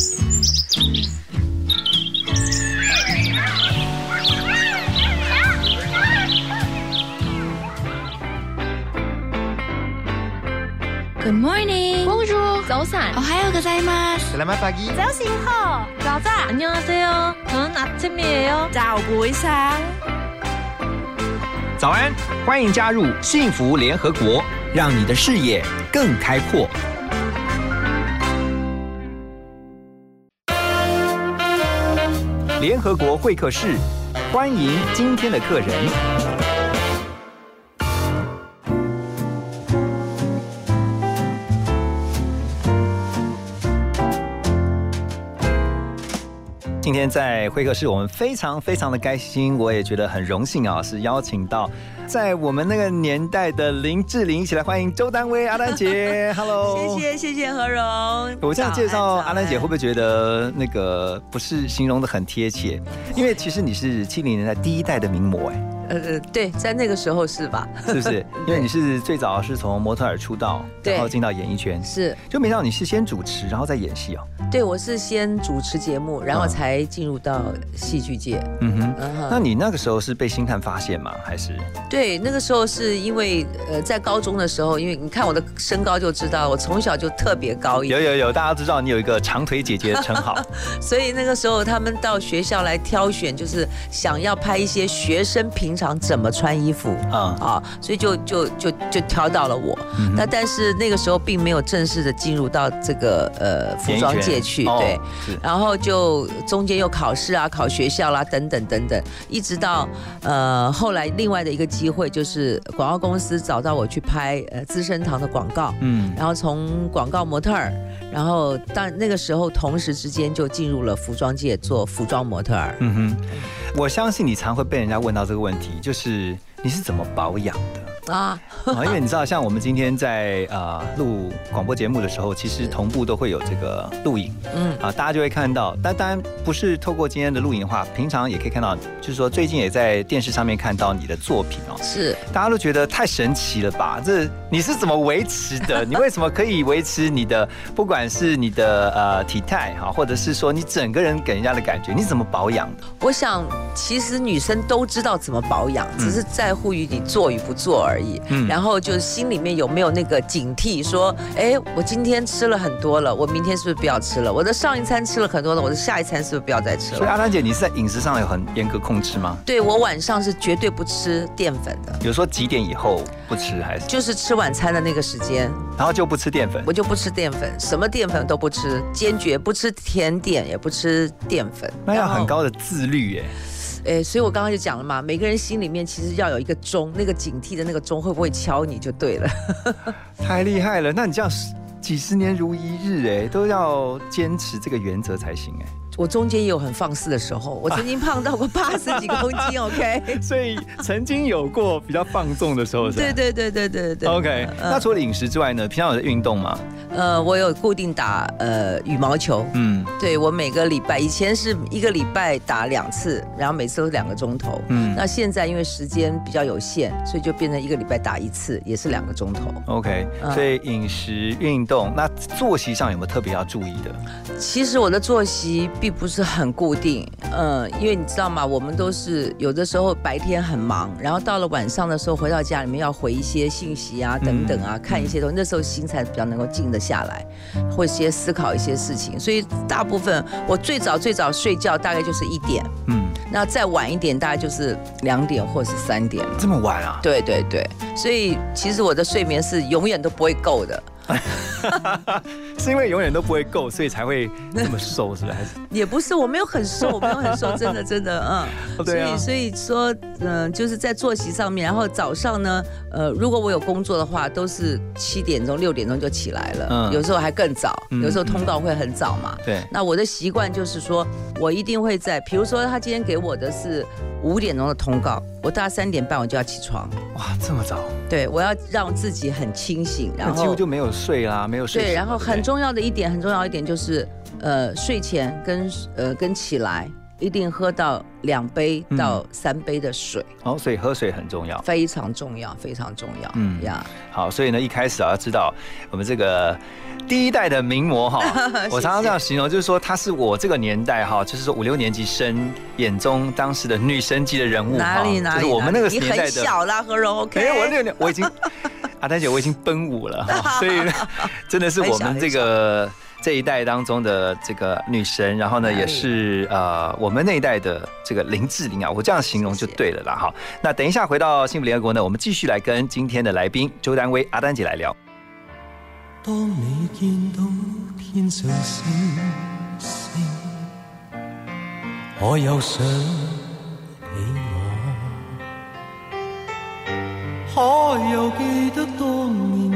Good morning. Bonjour. 早安。 오하요ございます. Selamat pagi. 早醒好。早早。 안녕하세요. 저는 아침이에요. 早不一상早安，欢迎加入幸福联合国，让你的视野更开阔。 联合国会客室，欢迎今天的客人。今天在会客室，我们非常非常的开心，我也觉得很荣幸啊，是邀请到在我们那个年代的林志玲，一起来欢迎周丹薇阿丹姐，Hello，谢谢谢谢何荣。我这样介绍阿丹姐，会不会觉得那个不是形容的很贴切？因为其实你是七零年代第一代的名模，哎，呃对，在那个时候是吧？是不是？因为你是最早是从模特儿出道，对然后进到演艺圈，是就没想到你是先主持，然后再演戏哦。对，我是先主持节目，然后才进入到戏剧界。嗯哼，那你那个时候是被星探发现吗？还是？对，那个时候是因为呃，在高中的时候，因为你看我的身高就知道，我从小就特别高一有有有，大家知道你有一个长腿姐姐的称号。所以那个时候他们到学校来挑选，就是想要拍一些学生平常怎么穿衣服嗯啊，所以就就就就挑到了我。嗯那但是那个时候并没有正式的进入到这个呃服装界去，哦对。是然后就中间又考试啊，考学校啦，等等等等，一直到呃后来另外的一个机会，就是广告公司找到我去拍呃资生堂的广告，嗯，然后从广告模特儿，然后但那个时候同时之间就进入了服装界做服装模特儿。嗯哼，我相信你常会被人家问到这个问题，就是你是怎么保养的？啊，啊，因为你知道，像我们今天在呃录广播节目的时候，其实同步都会有这个录影嗯，啊，大家就会看到。但当然不是透过今天的录影的话，平常也可以看到，就是说最近也在电视上面看到你的作品哦。是大家都觉得太神奇了吧？这你是怎么维持的？你为什么可以维持你的，不管是你的呃体态哈，或者是说你整个人给人家的感觉，你怎么保养的？我想其实女生都知道怎么保养，只是在乎于你做与不做而已。嗯然后就是心里面有没有那个警惕，说，哎，我今天吃了很多了，我明天是不是不要吃了？我的上一餐吃了很多了，我的下一餐是不是不要再吃了？所以阿丹姐，你是在饮食上有很严格控制吗？对我晚上是绝对不吃淀粉的，有说几点以后不吃，还是就是吃晚餐的那个时间，然后就不吃淀粉？我就不吃淀粉，什么淀粉都不吃，坚决不吃甜点，也不吃淀粉。那要很高的自律耶。哎，所以我刚刚就讲了嘛，每个人心里面其实要有一个钟，那个警惕的那个钟会不会敲你就对了。太厉害了！那你这样几十年如一日，哎，都要坚持这个原则才行，哎。我中间也有很放肆的时候，我曾经胖到过八十几公斤，OK？所以曾经有过比较放纵的时候，是吧对对对对对对。OK，嗯那除了饮食之外呢？平常有在运动吗？呃，我有固定打呃羽毛球，嗯对我每个礼拜以前是一个礼拜打两次，然后每次都是两个钟头。嗯那现在因为时间比较有限，所以就变成一个礼拜打一次，也是两个钟头。，OK，嗯所以饮食、运动，那作息上有没有特别要注意的？其实我的作息并不是很固定，嗯，因为你知道吗？我们都是有的时候白天很忙，然后到了晚上的时候回到家里面要回一些信息啊，等等啊，看一些东西，那时候心才比较能够静得下来，或先思考一些事情。所以大部分我最早最早睡觉大概就是一点，嗯，那再晚一点大概就是两点或是三点。这么晚啊？对对对，所以其实我的睡眠是永远都不会够的。是因为永远都不会够，所以才会那么瘦，是不是？还是 也不是，我没有很瘦，我没有很瘦，真的真的，嗯。哦对啊所以所以说，嗯、就是在作息上面，然后早上呢，呃，如果我有工作的话，都是七点钟、六点钟就起来了，嗯有时候还更早，嗯有时候通告会很早嘛。对，那我的习惯就是说，我一定会在，比如说他今天给我的是五点钟的通告，我大概三点半我就要起床，哇，这么早，对我要让自己很清醒，然后几乎后就没有睡啦，没有睡对，然后很重要的一点，很重要一点就是，呃，睡前跟呃跟起来一定喝到两杯到三杯的水，哦，所以喝水很重要。非常重要，非常重要。嗯嗯呀，好，所以呢，一开始啊，要知道我们这个第一代的名模哈，我常常这样形容，就是说她是我这个年代哈，就是说五六年级生眼中当时的女神级的人物哪里哈哪里？就是我们那个年代的。你很小啦，何荣 OK？没有，我六年我已经，阿丹姐我已经奔五了哈，所以呢真的是我们这个这一代当中的这个女神，然后呢也是呃我们那一代的这个林志玲啊，我这样形容就对了啦哈。那等一下回到幸福联合国呢，我们继续来跟今天的来宾周丹薇阿丹姐来聊。当你見到天上星星，我又想起我，可又記得當年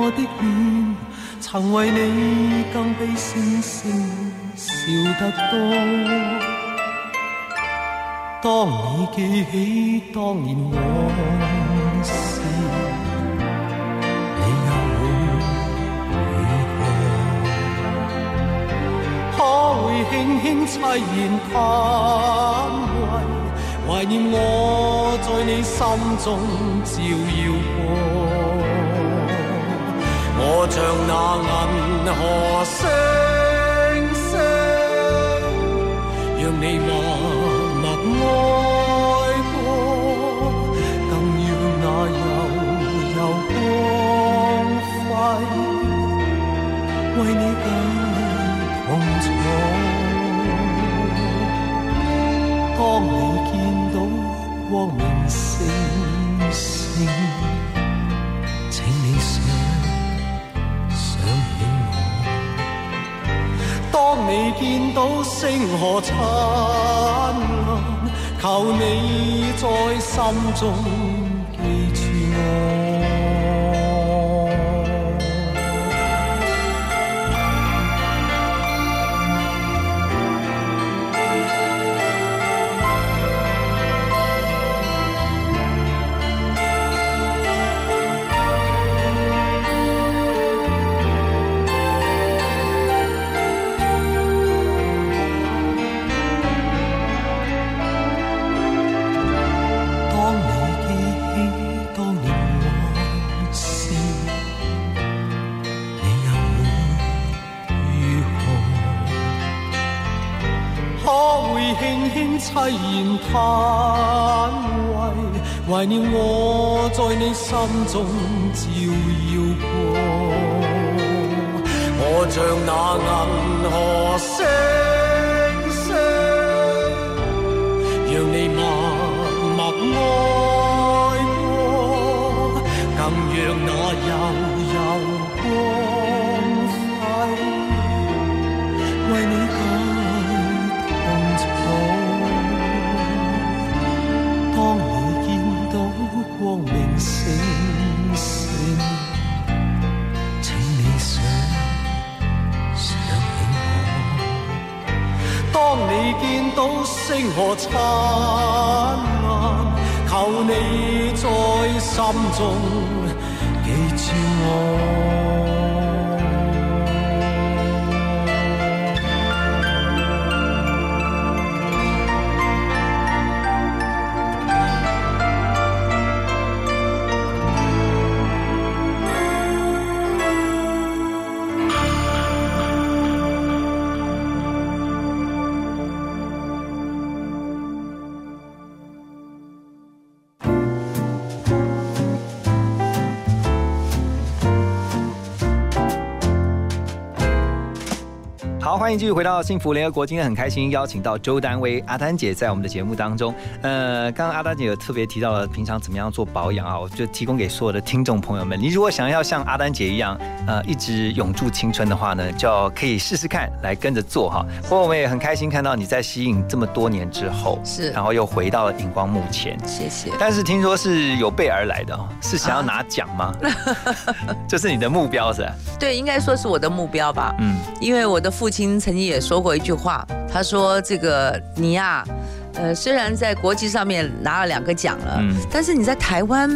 我的臉，曾為你更比星星笑得多。當你記起當年往事。你又會如何？可會輕輕凄然嘆為，懷念我在你心中照耀過。我像那銀河星星，讓你默默愛過，更要那悠悠光輝，為你更痛楚。當你見到光明星星，未见到星河灿烂，求你在心中怀念我在你心中照耀过。我像那银河星。到星河灿烂，求你在心中记住我。好，欢迎继续回到幸福联合国。今天很开心邀请到周丹薇阿丹姐在我们的节目当中。呃，刚刚阿丹姐有特别提到了平常怎么样做保养啊，我就提供给所有的听众朋友们。你如果想要像阿丹姐一样，呃，一直永驻青春的话呢，就可以试试看，来跟着做哈。不过我们也很开心看到你在吸引这么多年之后，是然后又回到了荧光幕前。谢谢。但是听说是有备而来的哦，是想要拿奖吗？这是你的目标是吧？对，应该说是我的目标吧。嗯，因为我的父亲曾经也说过一句话，他说：“这个你呀、呃，虽然在国际上面拿了两个奖了，嗯但是你在台湾，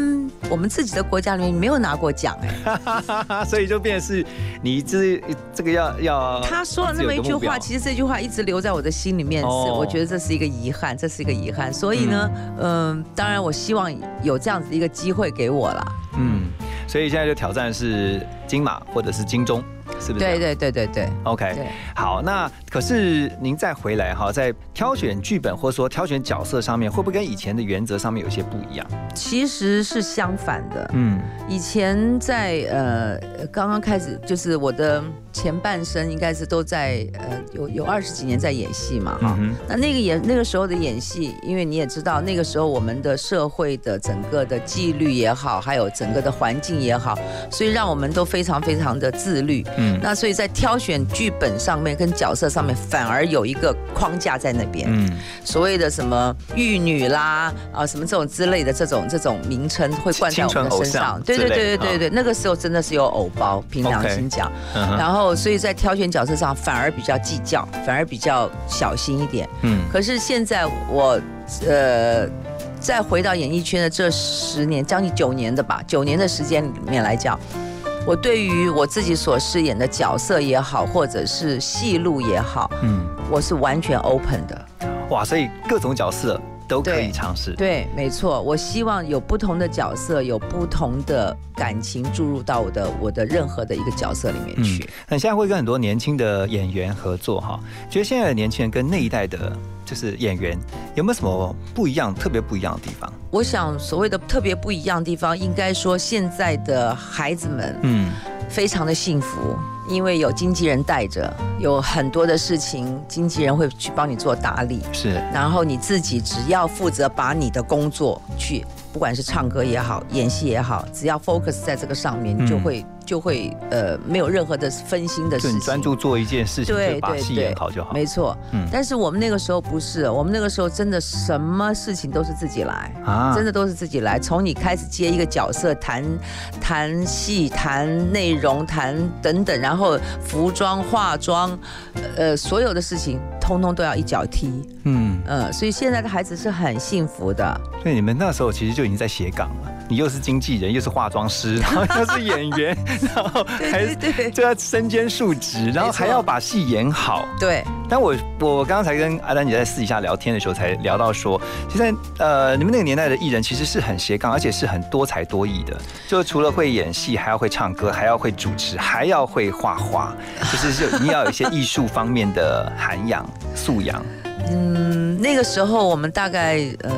我们自己的国家里面没有拿过奖哎。所以就变成是你这这个要要他说了那么一句话，其实这句话一直留在我的心里面，是哦我觉得这是一个遗憾，这是一个遗憾。所以呢，嗯、当然我希望有这样子一个机会给我了。嗯，所以现在就挑战是金马或者是金钟，是不是？对。对对对对 OK，对。好，那可是您再回来哈，在挑选剧本或者说挑选角色上面，会不会跟以前的原则上面有些不一样？其实是相反的。嗯以前在呃刚刚开始，就是我的前半生应该是都在呃有有二十几年在演戏嘛哈。嗯那那个演那个时候的演戏，因为你也知道，那个时候我们的社会的整个的纪律也好，还有整个的环境也好，所以让我们都非常非常的自律。嗯那所以在挑选剧本上面跟角色上面，反而有一个框架在那边。嗯所谓的什么玉女啦啊什么这种之类的这种这种名称会冠在我们的身上。对对对对对对，那个时候真的是有偶包，凭良心讲。嗯然后所以在挑选角色上反而比较计较，反而比较小心一点。嗯可是现在我呃。再回到演艺圈的这十年，将近九年的吧，九年的时间里面来讲，我对于我自己所饰演的角色也好，或者是戏路也好，嗯，我是完全 open 的。哇，所以各种角色都可以对尝试。对，没错，我希望有不同的角色，有不同的感情注入到我的我的任何的一个角色里面去。那你现在会跟很多年轻的演员合作哈，觉得现在的年轻人跟那一代的，就是演员有没有什么不一样、特别不一样的地方？我想所谓的特别不一样的地方，应该说现在的孩子们嗯。非常的幸福，因为有经纪人带着，有很多的事情经纪人会去帮你做打理，是。然后你自己只要负责把你的工作去，不管是唱歌也好，演戏也好，只要 focus 在这个上面，你就嗯会、就会呃没有任何的分心的事情，专注做一件事情，把戏演好就好。没错。嗯但是我们那个时候不是，我们那个时候真的什么事情都是自己来。啊真的都是自己来，从你开始接一个角色，谈谈戏、谈内容、谈等等，然后服装、化妆，呃，所有的事情通通都要一脚踢，嗯，呃，所以现在的孩子是很幸福的。所以你们那时候其实就已经在斜杠了，你又是经纪人，又是化妆师，然后又是演员，然后还对就要身兼数职，然后还要把戏演好。对，但我我刚刚才跟阿丹姐在私底下聊天的时候，才聊到说，现在呃，你们那个年代的艺人其实是很斜杠，而且是很多才多艺的。就除了会演戏，还要会唱歌，还要会主持，还要会画画，就是就你要有一些艺术方面的涵养素养。嗯，那个时候我们大概呃。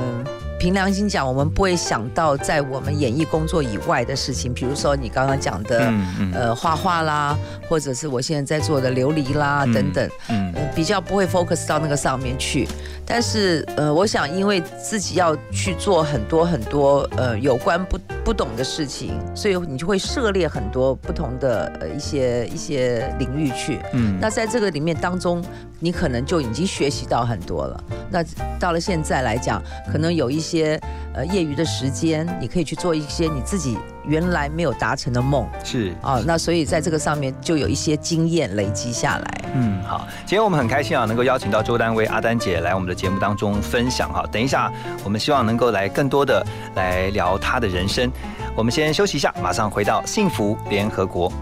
凭良心讲，我们不会想到在我们演艺工作以外的事情，比如说你刚刚讲的，嗯嗯呃，画画啦，或者是我现在在做的琉璃啦、嗯等等，嗯呃，比较不会 focus 到那个上面去。但是，呃，我想因为自己要去做很多很多呃有关不不懂的事情，所以你就会涉猎很多不同的呃一些一些领域去。嗯那在这个里面当中，你可能就已经学习到很多了。那到了现在来讲，可能有一些呃业余的时间，你可以去做一些你自己原来没有达成的梦是啊。那所以在这个上面就有一些经验累积下来。嗯，好，今天我们很开心啊，能够邀请到周丹薇阿丹姐来我们的节目当中分享哈。等一下，我们希望能够来更多的来聊她的人生。我们先休息一下，马上回到幸福联合国。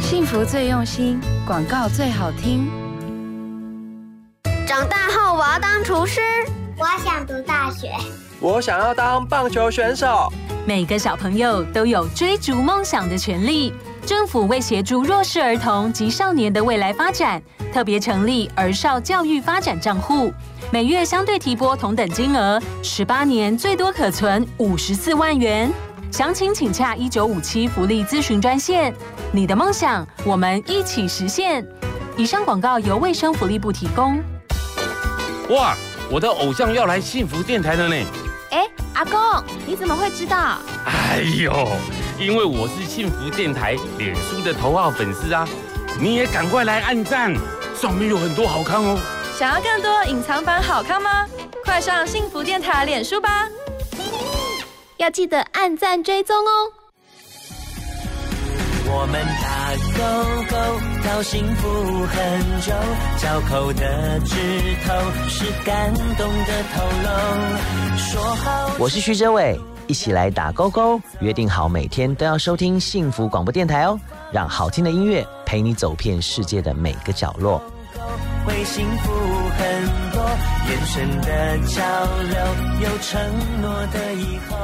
幸福最用心，广告最好听。长大后我要当厨师。我想读大学。我想要当棒球选手。每个小朋友都有追逐梦想的权利。政府为协助弱势儿童及少年的未来发展，特别成立儿少教育发展账户，每月相对提拨同等金额，十八年最多可存五十四万元。详情请洽一九五七福利咨询专线。你的梦想，我们一起实现。以上广告由卫生福利部提供。哇，我的偶像要来幸福电台了呢！哎，阿公，你怎么会知道？哎呦，因为我是幸福电台脸书的头号粉丝啊！你也赶快来按赞，上面有很多好看哦。想要更多隐藏版好看吗？快上幸福电台脸书吧！要记得按赞追踪哦。我们打勾勾，到幸福很久，交口的指头是感动的透露。说好，我是徐哲伟，一起来打勾勾，约定好每天都要收听幸福广播电台哦，让好听的音乐陪你走遍世界的每个角落。会幸福很多，眼神的交流，有承诺的以后，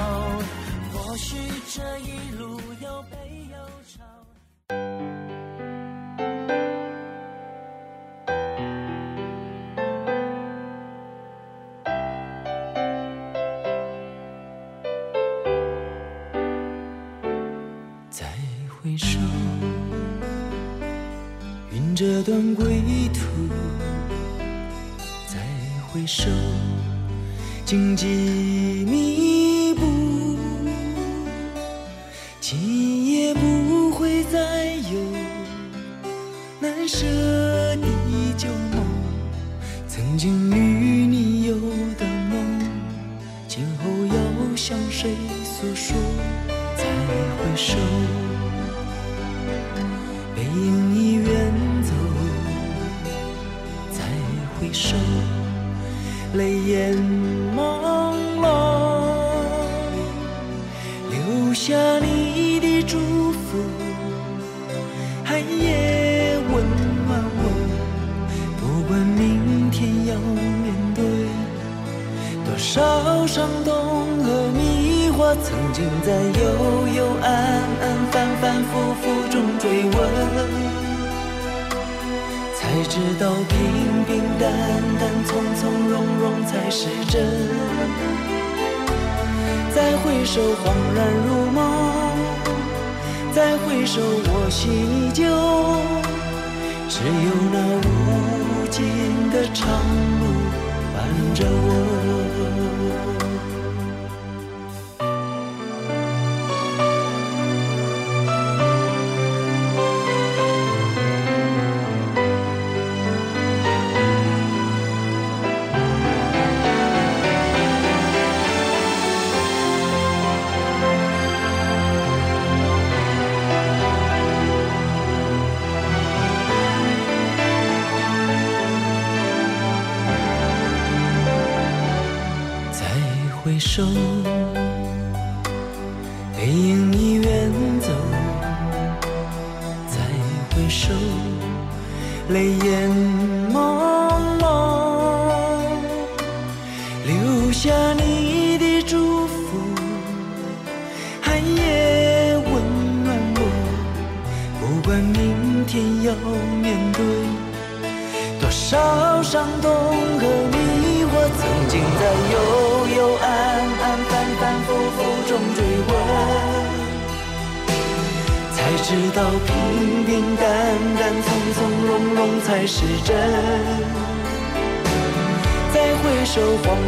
归途。再回首，荆棘密少伤痛和迷惑，曾经在幽幽暗暗、反反复复中追问。才知道平平淡淡、从从容容才是真。再回首，恍然如梦；再回首，我心依旧。只有那无尽的长路着我。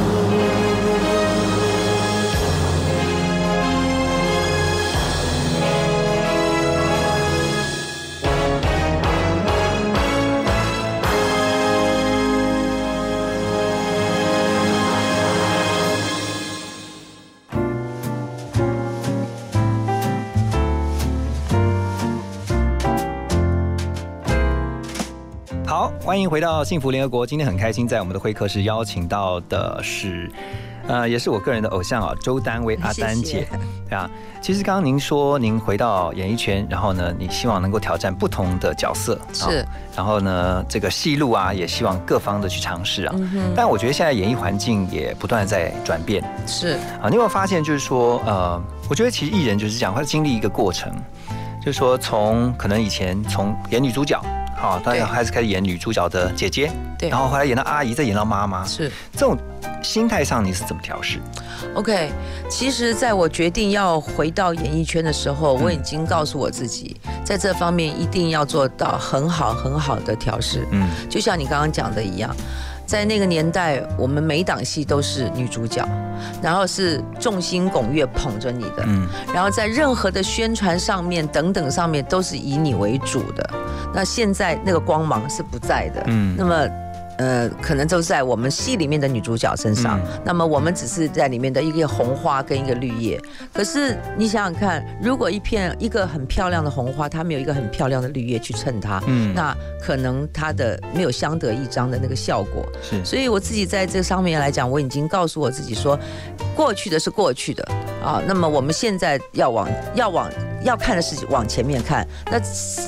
欢迎回到幸福联合国。今天很开心，在我们的会客室邀请到的是，呃，也是我个人的偶像啊，周丹薇阿丹姐，谢谢对 啊。其实刚刚您说您回到演艺圈，然后呢，你希望能够挑战不同的角色，是啊然后呢，这个戏路啊，也希望各方的去尝试啊。嗯但我觉得现在演艺环境也不断在转变是啊。你有没有发现，就是说，呃，我觉得其实艺人就是这样，会经历一个过程，就是说从可能以前从演女主角。好，大家开始开始演女主角的姐姐，对。然后后来演到阿姨，再演到妈妈，是。这种心态上你是怎么调试？OK，其实在我决定要回到演艺圈的时候，我已经告诉我自己，在这方面一定要做到很好很好的调试。嗯，就像你刚刚讲的一样，在那个年代，我们每一档戏都是女主角，然后是众星拱月捧着你的，嗯然后在任何的宣传上面等等上面都是以你为主的。那现在那个光芒是不在的，嗯那么。呃，可能都是在我们戏里面的女主角身上，嗯。那么我们只是在里面的一个红花跟一个绿叶。可是你想想看，如果一片一个很漂亮的红花，它没有一个很漂亮的绿叶去衬它，嗯。那可能它的没有相得益彰的那个效果。是。所以我自己在这上面来讲，我已经告诉我自己说，过去的是过去的。啊，那么我们现在要往要往要看的事情往前面看。那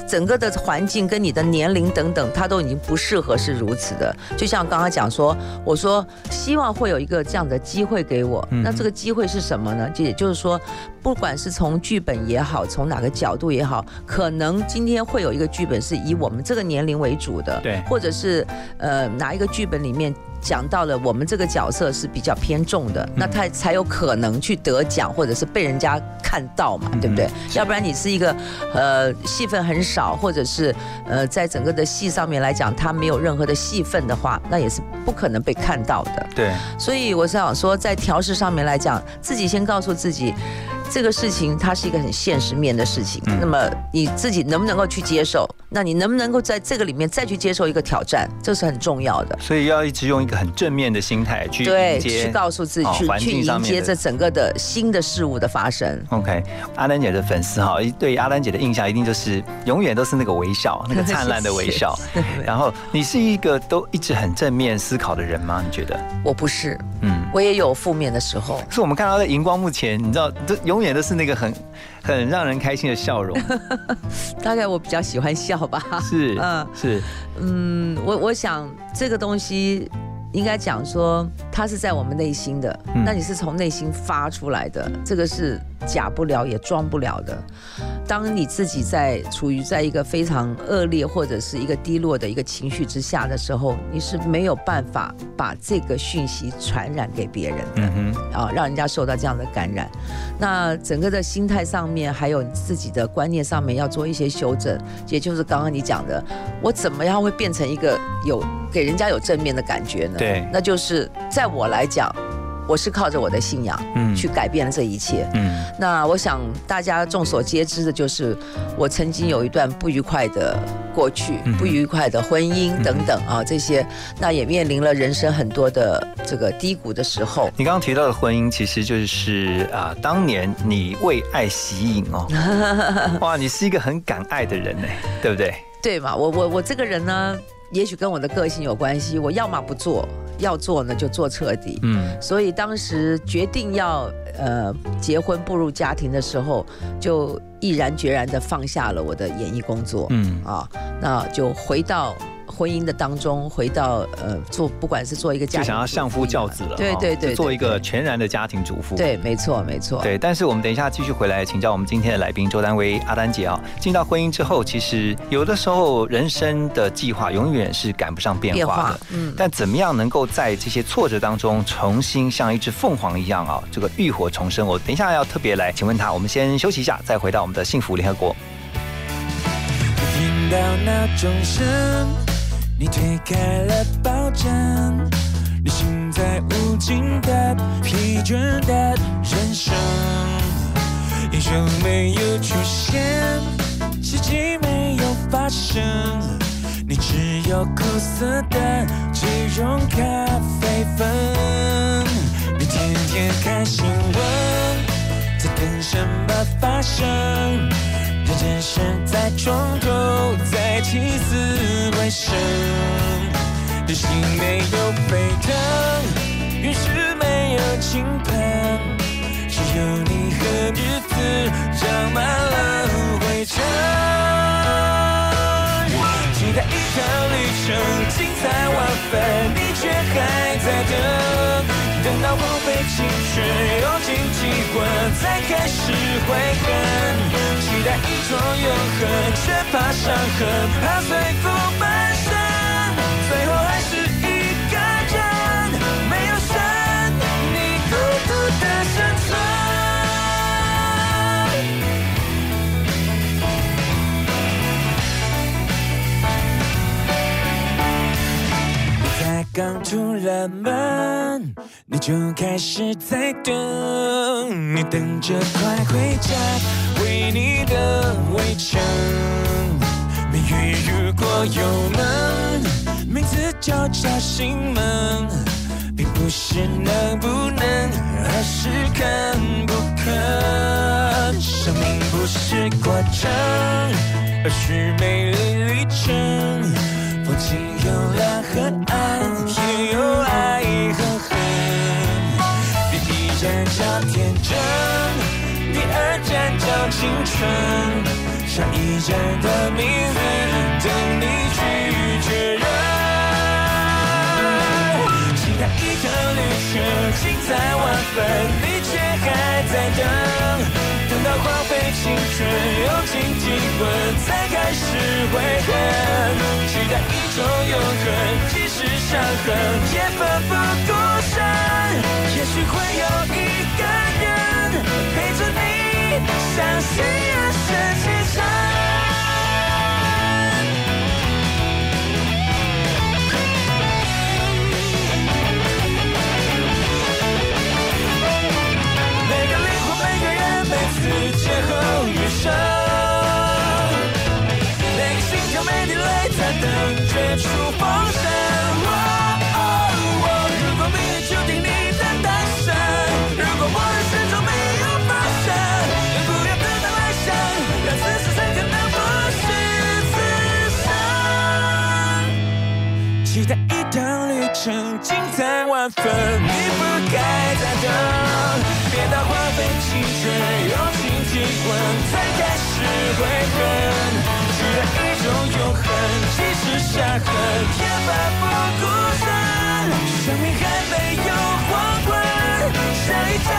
整个的环境跟你的年龄等等，它都已经不适合是如此的。就像刚刚讲说，我说希望会有一个这样的机会给我，嗯那这个机会是什么呢？就也就是说，不管是从剧本也好，从哪个角度也好，可能今天会有一个剧本是以我们这个年龄为主的，对或者是呃哪一个剧本里面。讲到了我们这个角色是比较偏重的，那他才有可能去得奖，或者是被人家看到嘛，对不对？要不然你是一个呃戏份很少，或者是呃在整个的戏上面来讲，他没有任何的戏份的话，那也是不可能被看到的。对，所以我是想说，在调试上面来讲，自己先告诉自己，这个事情它是一个很现实面的事情。嗯那么你自己能不能够去接受？那你能不能够在这个里面再去接受一个挑战？这是很重要的。所以要一直用一个很正面的心态去对，去告诉自己，去去迎接这整个的新的事物的发生。OK，阿丹姐的粉丝哈，对阿丹姐的印象一定就是永远都是那个微笑，那个灿烂的微笑。然后你是一个都一直很正面思考的人吗？你觉得？我不是，嗯，我也有负面的时候。是我们看到在荧光幕前，你知道，这永远都是那个很很让人开心的笑容。大概我比较喜欢笑吧。是，嗯是，嗯，我我想这个东西应该讲说，它是在我们内心的，嗯那你是从内心发出来的，这个是假不了也装不了的。当你自己在处于在一个非常恶劣或者是一个低落的一个情绪之下的时候，你是没有办法把这个讯息传染给别人的。嗯，啊，让人家受到这样的感染。那整个的心态上面，还有自己的观念上面，要做一些修正。也就是刚刚你讲的，我怎么样会变成一个有给人家有正面的感觉呢？对那就是在我来讲，我是靠着我的信仰，嗯去改变了这一切。嗯那我想大家众所皆知的就是，我曾经有一段不愉快的过去，嗯不愉快的婚姻等等啊，这些，那也面临了人生很多的这个低谷的时候。你刚刚提到的婚姻，其实就是啊、当年你为爱吸引哦，哇，你是一个很敢爱的人呢，对不对？对嘛？我我我这个人呢，也许跟我的个性有关系，我要么不做，要做呢就做彻底。嗯所以当时决定要呃结婚步入家庭的时候，就毅然决然的放下了我的演艺工作，嗯啊，那就回到婚姻的当中，回到呃做不管是做一个家就想要相夫教子了，哦对对对就做一个全然的家庭主妇。对，没错没错，对，但是我们等一下继续回来请教我们今天的来宾周丹薇阿丹姐啊。进到婚姻之后，其实有的时候人生的计划永远是赶不上变变化的。化嗯但怎么样能够在这些挫折当中重新像一只凤凰一样啊，这个浴火重生？我等一下要特别来请问他。我们先休息一下，再回到我们的幸福联合国。听到那钟声，你推开了抱枕，你心在无尽的疲倦的人生，英雄没有出现，奇迹没有发生，你只有苦涩的即溶咖啡粉，你天天看新闻，在等什么发生？时间事在床头再起死回生，人心没有沸腾，云是没有倾盆，只有你和日子长满了灰尘。期待一趟旅程精彩万分，你却还在等。等到荒废青春，用尽体温，才开始悔恨。期待一种永恒，却怕伤痕，怕碎骨满身。刚出了门，你就开始在等，你等着快回家，为你的围城。命运如果有门，名字就叫心门，并不是能不能，而是肯不肯。生命不是过程，而是美丽旅程。风景有蓝和暗，青春。下一站的名字，等你去确认。期待一个旅程，精彩万分，你却还在等。等到荒废青春，用尽体温，才开始悔恨。期待一种永恒，即使伤痕也奋不顾身。也许会有一相信人生启程。每个灵魂，每个人，每次邂逅余生。每个心跳，每滴泪，在等绝处逢成，精彩万分，你不该再等。别到荒废青春，用尽体温，才开始悔恨。期待一种永恒，即使伤痕也奋不顾身。生命还没有黄昏，下一站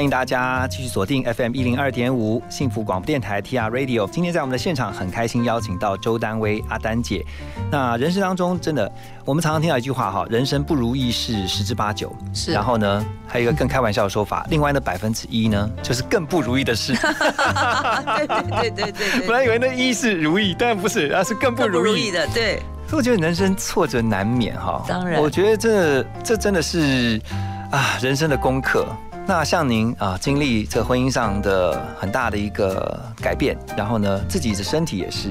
欢迎大家继续锁定 FM 一零二点五幸福广播电台 TR Radio。今天在我们的现场很开心邀请到周丹薇阿丹姐。那人生当中真的，我们常常听到一句话哈，人生不如意事十之八九。是然后呢，还有一个更开玩笑的说法，另外的百分之一呢，就是更不如意的事。对对对对对本来以为那一是如意，但不是，而是更不如意如意的，对，所以我觉得人生挫折难免哈。当然我觉得这这真的是啊人生的功课。那像您啊，经历这婚姻上的很大的一个改变，然后呢，自己的身体也是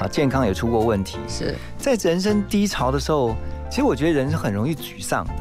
啊，健康也出过问题。是在人生低潮的时候，其实我觉得人是很容易沮丧的。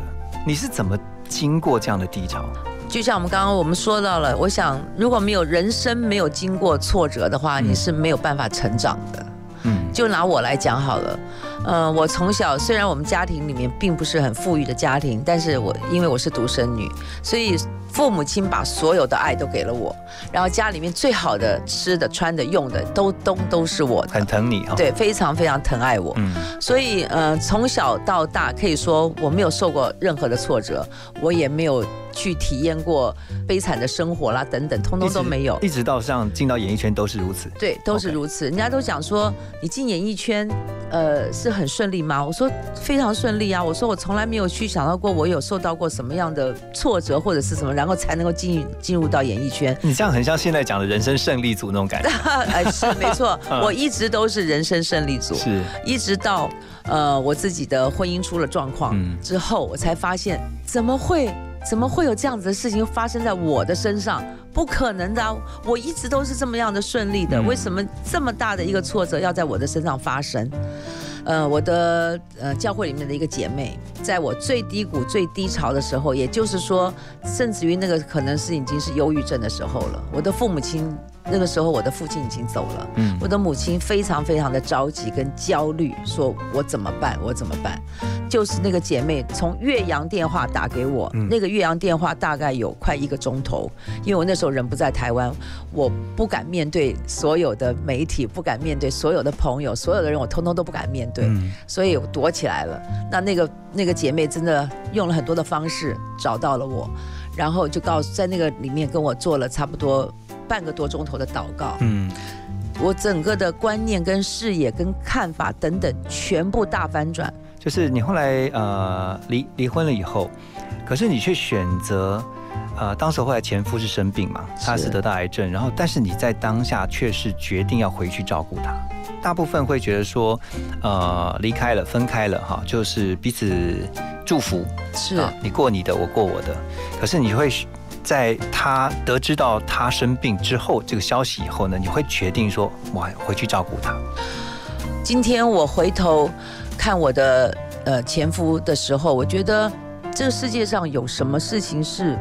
你是怎么经过这样的低潮？就像我们刚刚我们说到了，我想如果没有人生没有经过挫折的话，你是没有办法成长的。嗯，就拿我来讲好了，嗯，我从小虽然我们家庭里面并不是很富裕的家庭，但是我因为我是独生女，所以父母亲把所有的爱都给了我，然后家里面最好的吃的、穿的、用的都都都是我的，很疼你哈。对，非常非常疼爱我。嗯，所以呃，从小到大可以说我没有受过任何的挫折，我也没有。去体验过悲惨的生活啦，等等，通通都没有。一直到像进到演艺圈都是如此。对，都是如此。人家都讲说，你进演艺圈，呃，是很顺利吗？我说非常顺利啊。我说我从来没有去想到过，我有受到过什么样的挫折或者是什么，然后才能够进进入到演艺圈。你这样很像现在讲的人生胜利组那种感觉。哎，是没错，我一直都是人生胜利组，是一直到呃我自己的婚姻出了状况之后，我才发现怎么会。怎么会有这样子的事情发生在我的身上？不可能的，我一直都是这么样的顺利的，为什么这么大的一个挫折要在我的身上发生？呃，我的呃教会里面的一个姐妹，在我最低谷、最低潮的时候，也就是说，甚至于那个可能是已经是忧郁症的时候了，我的父母亲。那个时候，我的父亲已经走了，嗯，我的母亲非常非常的着急跟焦虑，说我怎么办？我怎么办？就是那个姐妹从岳阳电话打给我，那个岳阳电话大概有快一个钟头，因为我那时候人不在台湾，我不敢面对所有的媒体，不敢面对所有的朋友，所有的人我通通都不敢面对，所以我躲起来了。那那个那个姐妹真的用了很多的方式找到了我，然后就告诉在那个里面跟我做了差不多。半个多钟头的祷告，嗯，我整个的观念、跟视野、跟看法等等，全部大翻转。就是你后来呃离离婚了以后，可是你却选择呃，当时后来前夫是生病嘛，他是得到癌症，然后但是你在当下却是决定要回去照顾他。大部分会觉得说，呃，离开了、分开了哈，就是彼此祝福，是啊，你过你的，我过我的。可是你会。在他得知到他生病之后，这个消息以后呢，你会决定说，我回去照顾他。今天我回头看我的呃前夫的时候，我觉得这个世界上有什么事情是？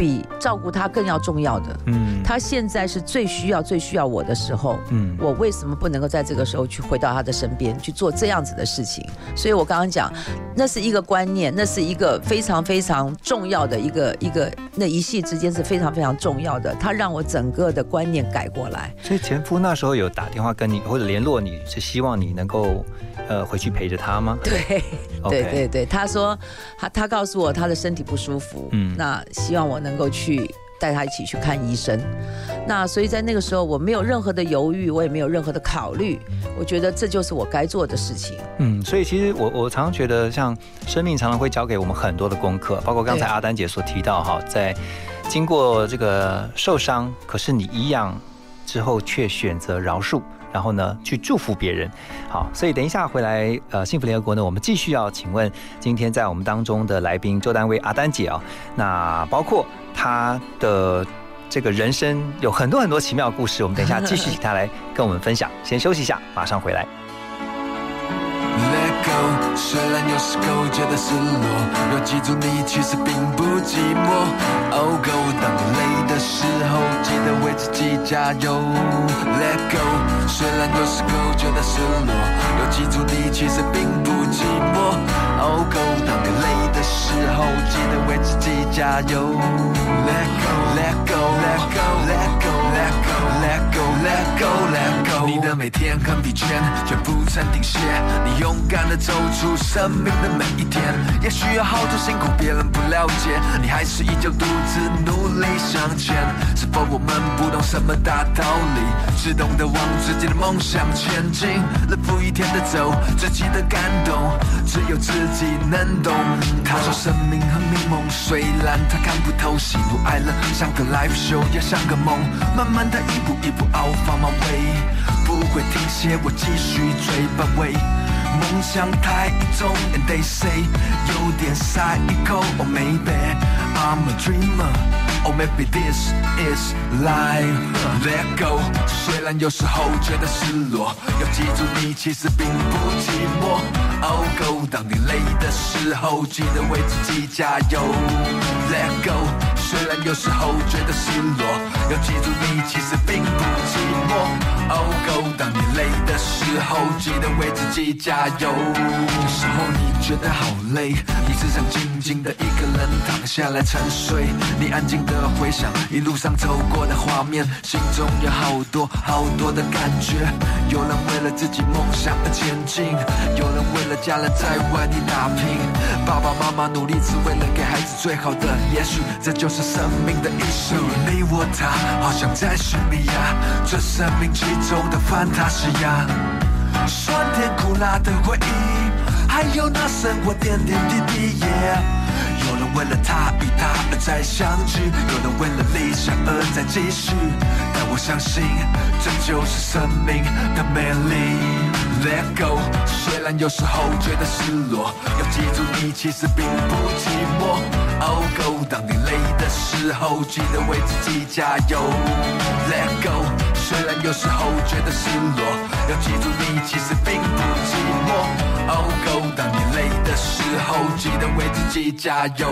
比照顾他更要重要的，嗯，他现在是最需要、最需要我的时候，嗯，我为什么不能够在这个时候去回到他的身边去做这样子的事情？所以我刚刚讲，那是一个观念，那是一个非常非常重要的一个一个那一系之间是非常非常重要的，他让我整个的观念改过来。所以前夫那时候有打电话跟你或者联络你，是希望你能够。呃，回去陪着他吗？对，对对对，他说他他告诉我他的身体不舒服，嗯，那希望我能够去带他一起去看医生。那所以在那个时候，我没有任何的犹豫，我也没有任何的考虑，我觉得这就是我该做的事情。嗯，所以其实我我常常觉得，像生命常常会教给我们很多的功课，包括刚才阿丹姐所提到哈，在经过这个受伤，可是你一样之后却选择饶恕。然后呢，去祝福别人。好，所以等一下回来，呃，幸福联合国呢，我们继续要请问今天在我们当中的来宾周丹薇阿丹姐啊，那包括他的这个人生有很多很多奇妙故事，我们等一下继续请他来跟我们分享。先休息一下，马上回来。虽然有时候觉得失落，要记住你其实并不寂寞。Oh go，当你累的时候，记得为自己加油。Let go，虽然有时候觉得失落，要记住你其实并不寂寞。Oh go，当你累的时候，记得为自己加油。Let go，Let go，Let go，Let go，Let go，Let go，Let go，Let go。你的每天很疲倦，却不曾停歇。你勇敢的走出。生命的每一天，也许有好多辛苦别人不了解，你还是依旧独自努力向前。是否我们不懂什么大道理，只懂得往自己的梦想前进，日复一天的走，自己的感动只有自己能懂。他说生命很迷蒙，虽然他看不透喜怒哀乐，像个 live show 也像个梦，慢慢的一步一步 out from my way，不会停歇，我继续追本位。梦想太重，and they say 有点 psycho。Oh maybe I'm a dreamer。Oh maybe this is life。Let go。虽然有时候觉得失落，要记住你其实并不寂寞。Oh go。当你累的时候，记得为自己加油。Let go。虽然有时候觉得失落，要记住你其实并不寂寞。Oh go，当你累的时候，记得为自己加油。有时候你觉得好累，你只想静静的一个人躺下来沉睡。你安静的回想一路上走过的画面，心中有好多好多的感觉。有人为了自己梦想而前进，有人为了家人在外地打拼。爸爸妈妈努力只为了给孩子最好的，也许这就是生命的艺术。你我他，好像在寻觅呀，这生命其中的 fan 塔西亚，酸甜苦辣的回忆，还有那生活点点滴滴。有人为了他与他而在相聚，有人为了理想而在继续。但我相信，这就是生命的美丽。Let go，虽然有时候觉得失落，要记住你其实并不寂寞。Oh go，当你累的时候，记得为自己加油。Let go，虽然有时候觉得失落，要记住你其实并不寂寞。Oh go，当你累的时候，记得为自己加油。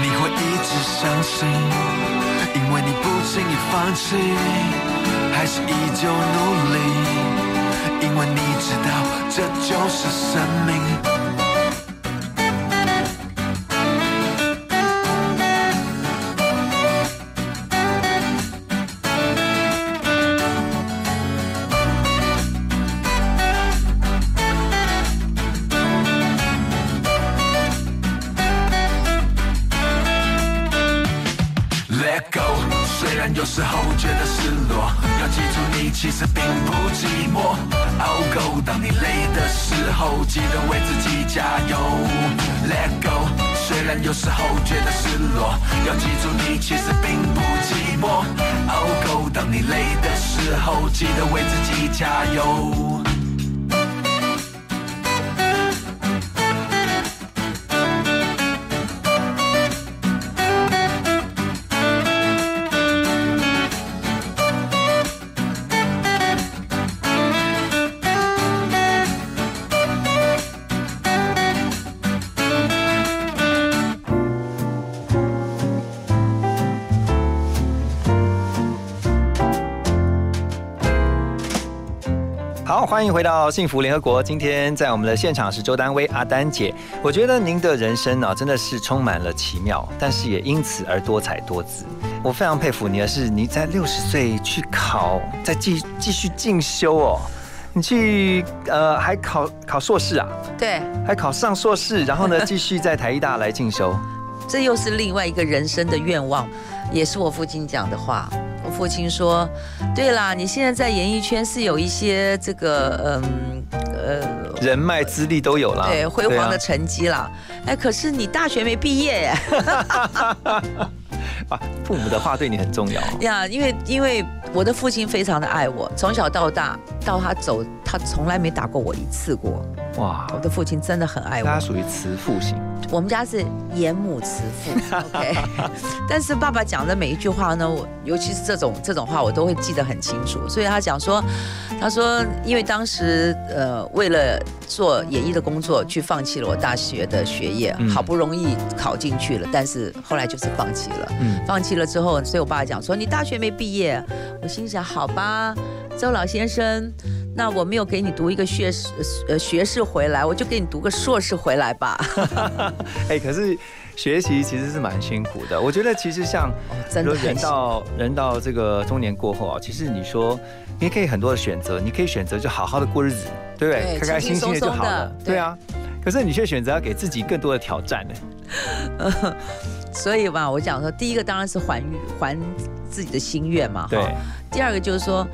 你会一直相信，因为你不轻易放弃，还是依旧努力，因为你知道这就是生命。记得为自己加油。欢迎回到幸福联合国。今天在我们的现场是周丹薇阿丹姐。我觉得您的人生呢、真的是充满了奇妙，但是也因此而多彩多姿。我非常佩服你的是，你在六十岁去考，再继继续进修哦。你去呃还考考硕士啊，对，还考上硕士，然后呢继续在台艺大来进修。这又是另外一个人生的愿望，也是我父亲讲的话。我父亲说：“对啦，你现在在演艺圈是有一些这个嗯呃人脉资历都有啦，对辉煌的成绩啦，哎，可是你大学没毕业耶。”啊，父母的话对你很重要。呀，因为因为我的父亲非常的爱我，从小到大到他走，他从来没打过我一次过。哇，我的父亲真的很爱我。他属于慈父型，我们家是严母慈父，OK。但是爸爸讲的每一句话呢，我尤其是这种这种话，我都会记得很清楚。所以他讲说，他说因为当时呃为了做演艺的工作，去放弃了我大学的学业，嗯好不容易考进去了，但是后来就是放弃了。嗯，放弃了之后，所以我爸讲说你大学没毕业，我心想好吧，周老先生，那我没有给你读一个学士呃学士回来，我就给你读个硕士回来吧。哎、可是学习其实是蛮辛苦的。我觉得其实像，哦真的人到人到这个中年过后啊，其实你说你可以很多的选择，你可以选择就好好的过日子，对不对？对开开心心的就好了，对啊。可是你却选择要给自己更多的挑战呢。所以吧，我讲说，第一个当然是还还自己的心愿嘛，对。哈。第二个就是说，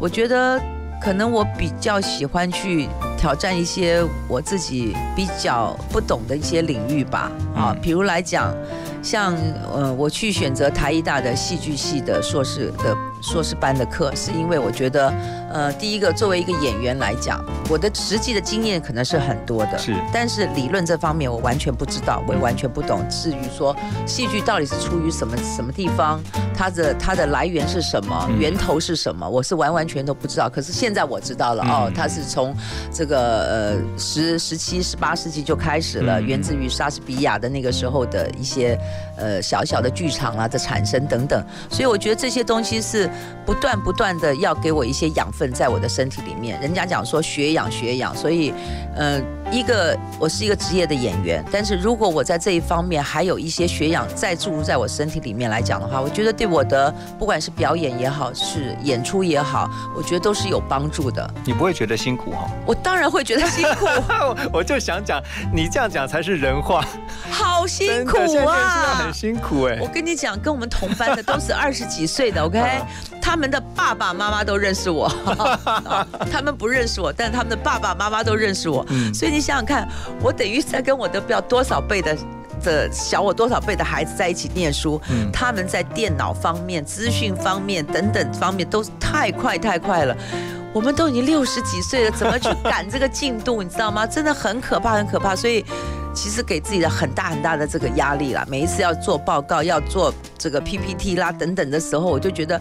我觉得可能我比较喜欢去挑战一些我自己比较不懂的一些领域吧，啊，比如来讲，像呃，我去选择台艺大的戏剧系的硕士的硕士班的课，是因为我觉得，呃，第一个作为一个演员来讲，我的实际的经验可能是很多的，是，但是理论这方面我完全不知道，我也完全不懂。至于说戏剧到底是出于什么什么地方，它的它的来源是什么，源头是什么，我是完完全都不知道。可是现在我知道了哦，它是从这个呃十十七十八世纪就开始了，源自于莎士比亚的那个时候的一些呃小小的剧场啊的产生等等。所以我觉得这些东西是不断不断的要给我一些养分在我的身体里面。人家讲说学养学养，所以呃，一个我是一个职业的演员，但是如果我在这一方面还有一些学养再注入在我身体里面来讲的话，我觉得对我的不管是表演也好，是演出也好，我觉得都是有帮助的。你不会觉得辛苦哈？我当然会觉得辛苦，我就想讲，你这样讲才是人话。好辛苦啊！很辛苦哎。我跟你讲，跟我们同班的都是 二十几岁的，OK，他们的爸爸妈妈都认识我，他们不认识我，但他们的爸爸妈妈都认识我。所以你想想看，我等于在跟我的不要多少倍的的小我多少倍的孩子在一起念书，他们在电脑方面、资讯方面等等方面都太快太快了。我们都已经六十几岁了，怎么去赶这个进度？你知道吗？真的很可怕，很可怕。所以。其实给自己的很大很大的这个压力啦，每一次要做报告、要做这个 PPT 啦等等的时候，我就觉得，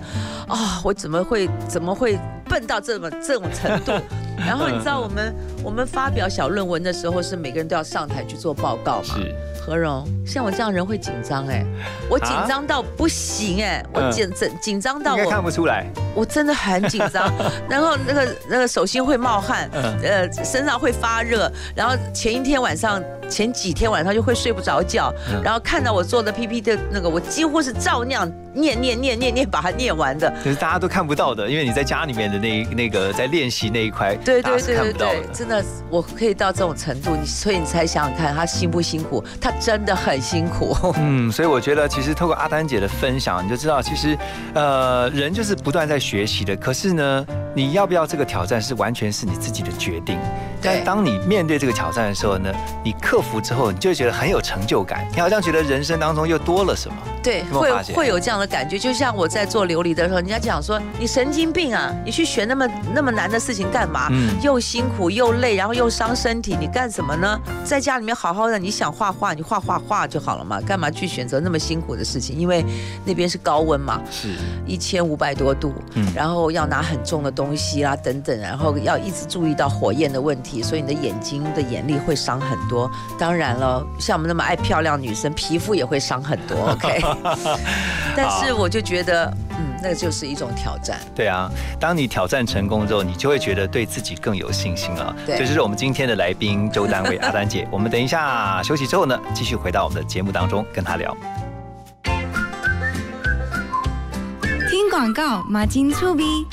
啊，我怎么会怎么会笨到这么这种程度？然后你知道，我们 我们发表小论文的时候，是每个人都要上台去做报告嘛？是。何荣，像我这样人会紧张哎，我紧张到不行哎，我紧紧紧张到我看不出来，我真的很紧张，然后那个那个手心会冒汗，呃，身上会发热，然后前一天晚上前几天晚上就会睡不着觉，然后看到我做的 PPT 的那个，我几乎是照那样。念念念念念，把它念完的，可是大家都看不到的，因为你在家里面的那那个在练习那一块，对对对对对，真的，我可以到这种程度，你所以你才想想看，他辛不辛苦？他真的很辛苦。嗯，所以我觉得其实透过阿丹姐的分享，你就知道，其实呃，人就是不断在学习的。可是呢，你要不要这个挑战，是完全是你自己的决定。但当你面对这个挑战的时候呢，你克服之后，你就会觉得很有成就感，你好像觉得人生当中又多了什么。对，会会有这样的。感觉就像我在做琉璃的时候，人家讲说你神经病啊，你去学那么那么难的事情干嘛？嗯，又辛苦又累，然后又伤身体，你干什么呢？在家里面好好的，你想画画，你画画画就好了嘛，干嘛去选择那么辛苦的事情？因为那边是高温嘛，是一千五百多度，嗯，然后要拿很重的东西啊等等，然后要一直注意到火焰的问题，所以你的眼睛的眼力会伤很多。当然了，像我们那么爱漂亮女生，皮肤也会伤很多。OK，但是。我就觉得，嗯，那个就是一种挑战。对啊，当你挑战成功之后，你就会觉得对自己更有信心了。对，这就是我们今天的来宾周丹伟阿丹姐。我们等一下休息之后呢，继续回到我们的节目当中跟她聊。听广告，马金醋鼻。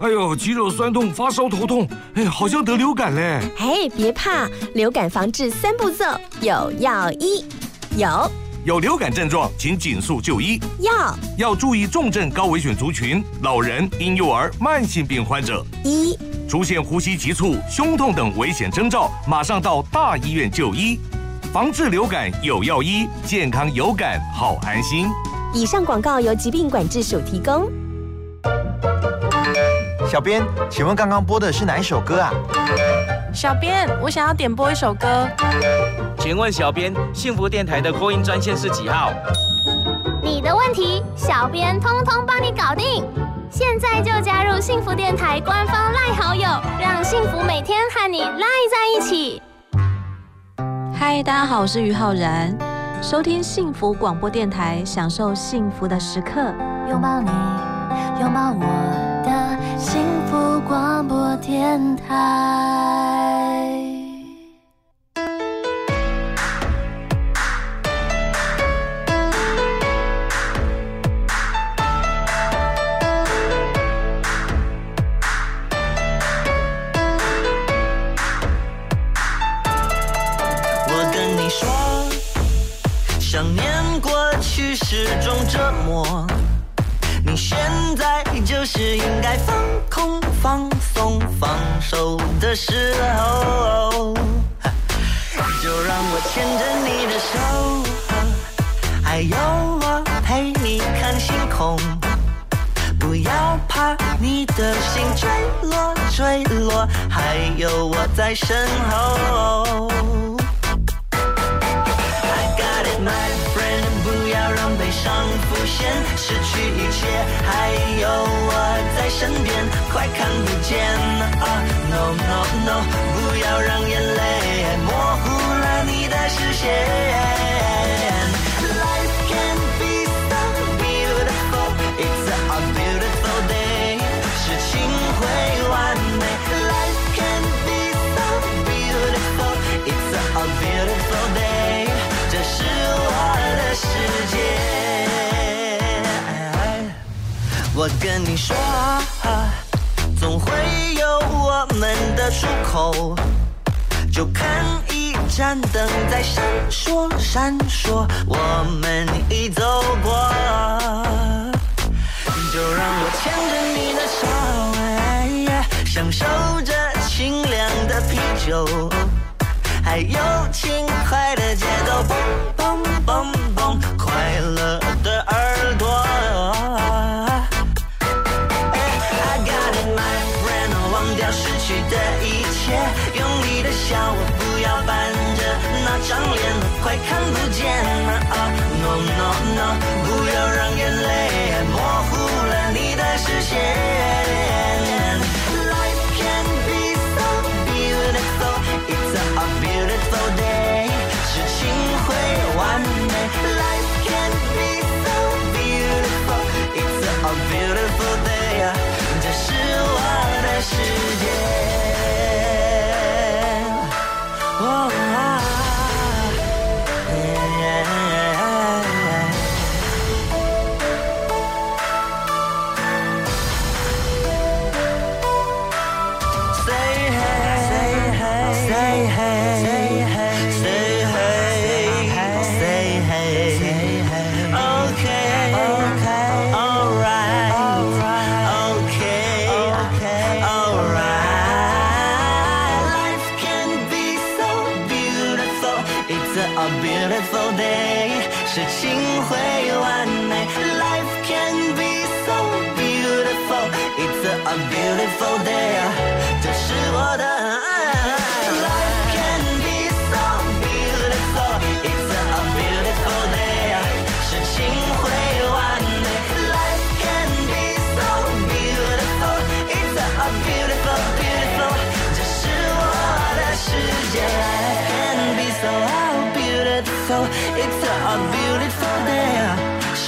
哎呦，肌肉酸痛，发烧头痛，哎，好像得流感嘞。哎，别怕，流感防治三步骤，有药医，有。有流感症状，请紧速就医。要要注意重症高危险族群、老人、婴幼儿、慢性病患者。一出现呼吸急促、胸痛等危险征兆，马上到大医院就医。防治流感有药医，健康有感好安心。以上广告由疾病管制署提供。小编，请问刚刚播的是哪一首歌啊？小编，我想要点播一首歌。请问小编，幸福电台的扩音专线是几号？你的问题，小编通通帮你搞定。现在就加入幸福电台官方赖好友，让幸福每天和你赖在一起。嗨，大家好，我是于浩然，收听幸福广播电台，享受幸福的时刻，拥抱你，拥抱我。幸福广播电台。就是应该放空、放松、放手的时候。就让我牵着你的手，还有我陪你看星空。不要怕，你的心坠落，坠落，还有我在身后。I got it, my 上浮现，失去一切，还有我在身边，快看不见啊！No no no，不要让眼泪模糊了你的视线。跟你说，总会有我们的出口。就看一盏灯在闪烁闪烁，我们已走过。就让我牵着你的手，哎呀享受着清凉的啤酒，还有轻快的节奏，嘣嘣嘣嘣，快乐 beautiful day. 事情会完美。Life can be so beautiful, it's a beautiful day.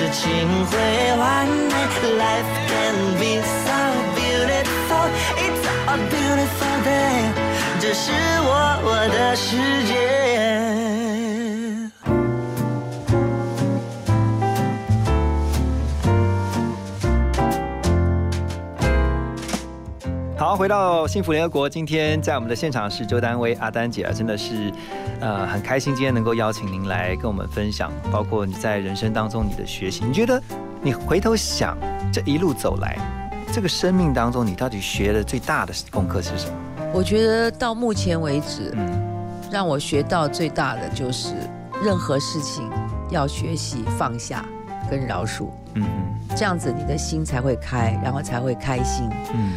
事情会完美。Life can be so beautiful, it's a beautiful day. 这是我我的世界。好，回到幸福联合国，今天在我们的现场是周丹薇阿丹姐啊，真的是呃很开心今天能够邀请您来跟我们分享，包括你在人生当中你的学习。你觉得你回头想这一路走来，这个生命当中你到底学的最大的功课是什么？我觉得到目前为止，让我学到最大的就是任何事情要学习放下跟饶恕，嗯这样子你的心才会开，然后才会开心。嗯，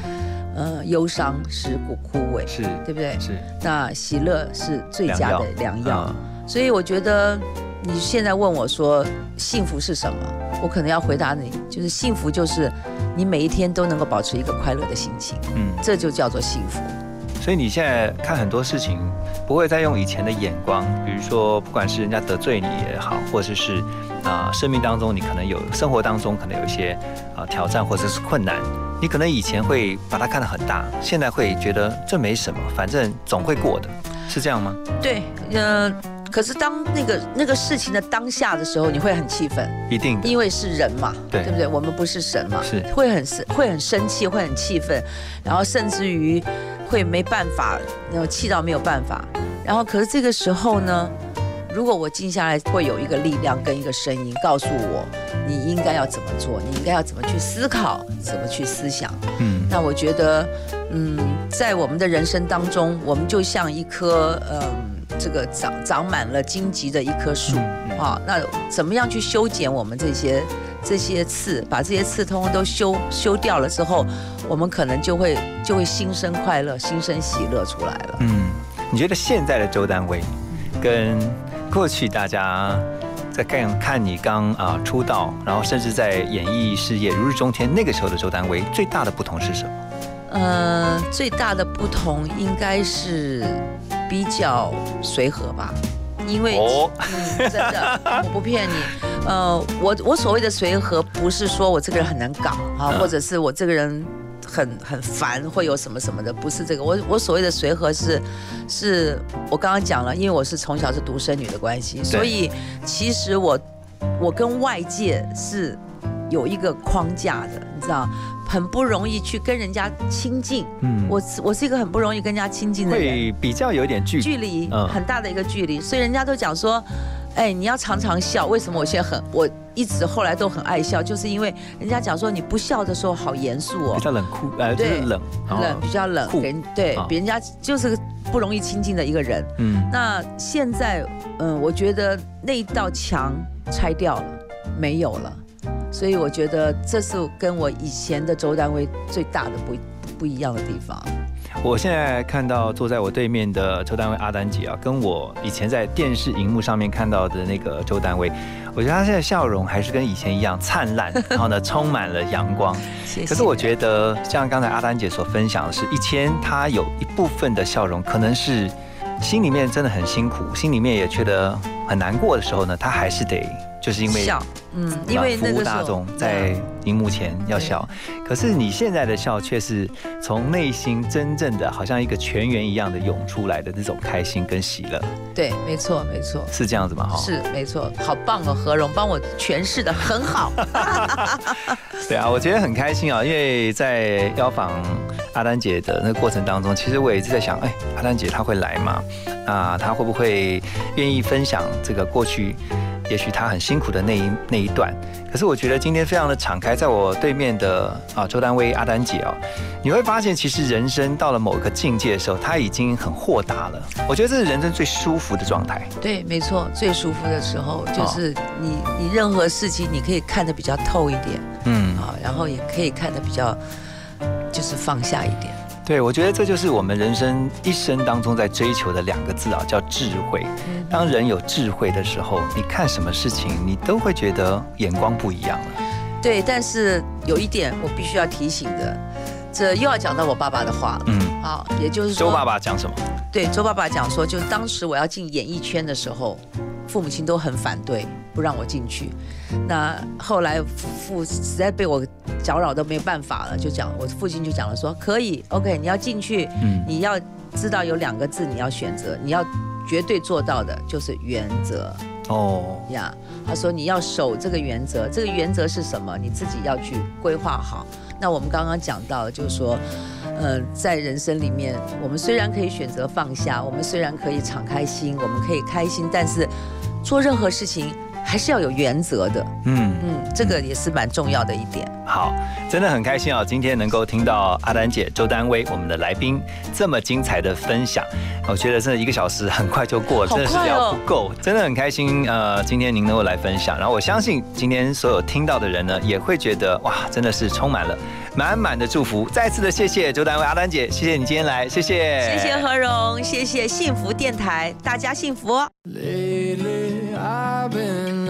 呃，忧伤使骨枯萎，是对不对？是。那喜乐是最佳的良药，啊所以我觉得你现在问我说幸福是什么，我可能要回答你，就是幸福就是你每一天都能够保持一个快乐的心情，嗯，这就叫做幸福。所以你现在看很多事情，不会再用以前的眼光，比如说不管是人家得罪你也好，或者是啊、生命当中你可能有生活当中可能有一些啊、挑战或者是困难，你可能以前会把它看得很大，现在会觉得这没什么，反正总会过的，是这样吗？对，呃，可是当那个那个事情的当下的时候，你会很气愤，一定因为是人嘛，对。不对？我们不是神嘛，是。会很生会很生气，会很气愤，然后甚至于会没办法，然后气到没有办法。然后可是这个时候呢，如果我静下来，会有一个力量跟一个声音告诉我，你应该要怎么做，你应该要怎么去思考，怎么去思想。嗯那我觉得，嗯，在我们的人生当中，我们就像一棵，嗯，这个长长满了荆棘的一棵树，啊，那怎么样去修剪我们这些这些刺，把这些刺通通都修修掉了之后，我们可能就会就会心生快乐，心生喜乐出来了。嗯，你觉得现在的周丹薇跟过去大家在看看你刚啊出道，然后甚至在演艺事业如日中天那个时候的周丹薇，最大的不同是什么？呃，最大的不同应该是比较随和吧，因为、哦嗯，真的，我不骗你。呃，我我所谓的随和，不是说我这个人很难搞啊，嗯或者是我这个人很很烦，会有什么什么的，不是这个。我我所谓的随和是，是我刚刚讲了，因为我是从小是独生女的关系，所以其实我我跟外界是有一个框架的，你知道，很不容易去跟人家亲近。嗯我我是一个很不容易跟人家亲近的人，会比较有点距距离嗯很大的一个距离，所以人家都讲说，哎，你要常常笑。为什么我现在很我一直后来都很爱笑，就是因为人家讲说你不笑的时候好严肃哦比，较冷酷，呃，冷，冷比较冷，人对啊别人家就是不容易亲近的一个人。嗯那现在，嗯，我觉得那一道墙拆掉了，没有了，所以我觉得这是跟我以前的周丹薇最大的不不一样的地方。我现在看到坐在我对面的周丹薇阿丹姐啊，跟我以前在电视荧幕上面看到的那个周丹薇，我觉得她现在笑容还是跟以前一样灿烂，然后呢充满了阳光。可是我觉得，像刚才阿丹姐所分享的是，以前她有一部分的笑容，可能是心里面真的很辛苦，心里面也觉得很难过的时候呢，她还是得就是因为笑，嗯，因为服务大众，在荧幕前要笑，可是你现在的笑却是从内心真正的，好像一个泉源一样的涌出来的那种开心跟喜乐，对，没错，没错，是这样子吗？哈，是没错，好棒哦，何荣帮我诠释的很好。对啊，我觉得很开心啊，因为在邀访阿丹姐的那个过程当中，其实我也一直在想，哎，阿丹姐她会来吗？啊，她会不会愿意分享这个过去？也许他很辛苦的那一那一段，可是我觉得今天非常的敞开，在我对面的啊周丹薇阿丹姐哦，你会发现其实人生到了某个境界的时候，他已经很豁达了。我觉得这是人生最舒服的状态。对，没错，最舒服的时候哦就是你，你任何事情你可以看得比较透一点，嗯，啊，然后也可以看得比较，就是放下一点。对，我觉得这就是我们人生一生当中在追求的两个字啊，叫智慧。当人有智慧的时候，你看什么事情，你都会觉得眼光不一样了。对，但是有一点我必须要提醒的，这又要讲到我爸爸的话了。嗯，好，也就是说，周爸爸讲什么？对，周爸爸讲说，就当时我要进演艺圈的时候，父母亲都很反对，不让我进去。那后来父父实在被我搅扰都没有办法了，就讲我父亲就讲了说，可以，OK，你要进去，嗯你要知道有两个字你要选择，你要绝对做到的就是原则。哦，呀他说你要守这个原则，这个原则是什么？你自己要去规划好。那我们刚刚讲到，就是说，呃，在人生里面，我们虽然可以选择放下，我们虽然可以敞开心，我们可以开心，但是做任何事情还是要有原则的。嗯嗯，这个也是蛮重要的一点。好，真的很开心啊！今天能够听到阿丹姐周丹薇我们的来宾这么精彩的分享，我觉得真的一个小时很快就过了，好真的是聊不够，真的很开心。呃，今天您能够来分享，然后我相信今天所有听到的人呢，也会觉得哇，真的是充满了满满的祝福。再次的谢谢周丹薇阿丹姐，谢谢你今天来，谢谢，谢谢何荣，谢谢幸福电台，大家幸福哦。Lately, I've been,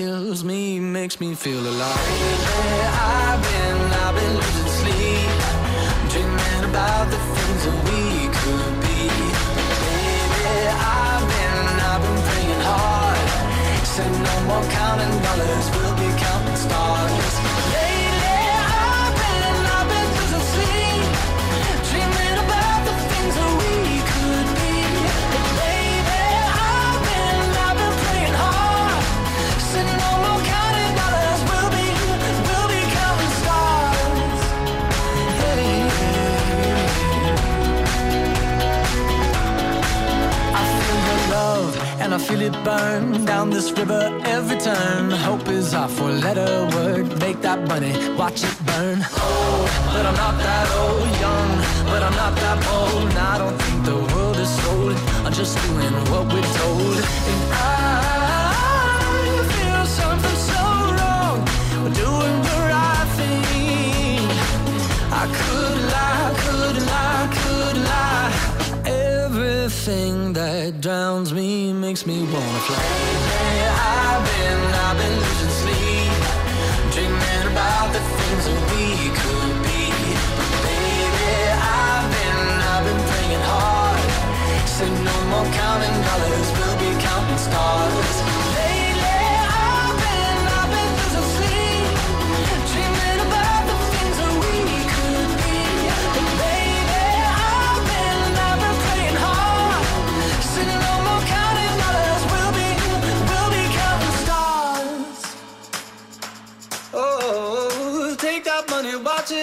Kills me, makes me feel alive. Lately I've been, I've been losing sleep, dreaming about the things that we could be. Lately I've been, I've been praying hard. Said no more counting dollars, feel it burn down this river every turn. Hope is our four-letter word. Make that money, watch it burn. Old, but I'm not that old. Young, but I'm not that old. And I don't think the world is sold. I'm just doing what we're told. And I feel something so wrong. We're doing the right thing. I could Everything that drowns me makes me wanna fly. Lately I've been, I've been losing sleep, dreaming about the things that we could be. But Baby, I've been, I've been praying hard. Said no more counting dollars, we'll be counting stars.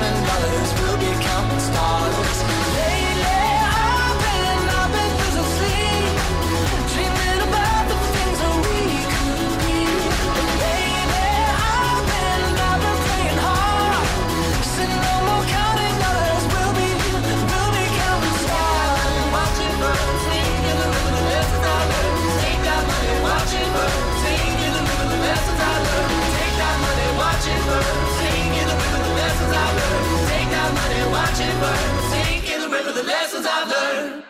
down and dollars watching birds sink in the river the lessons I've learned.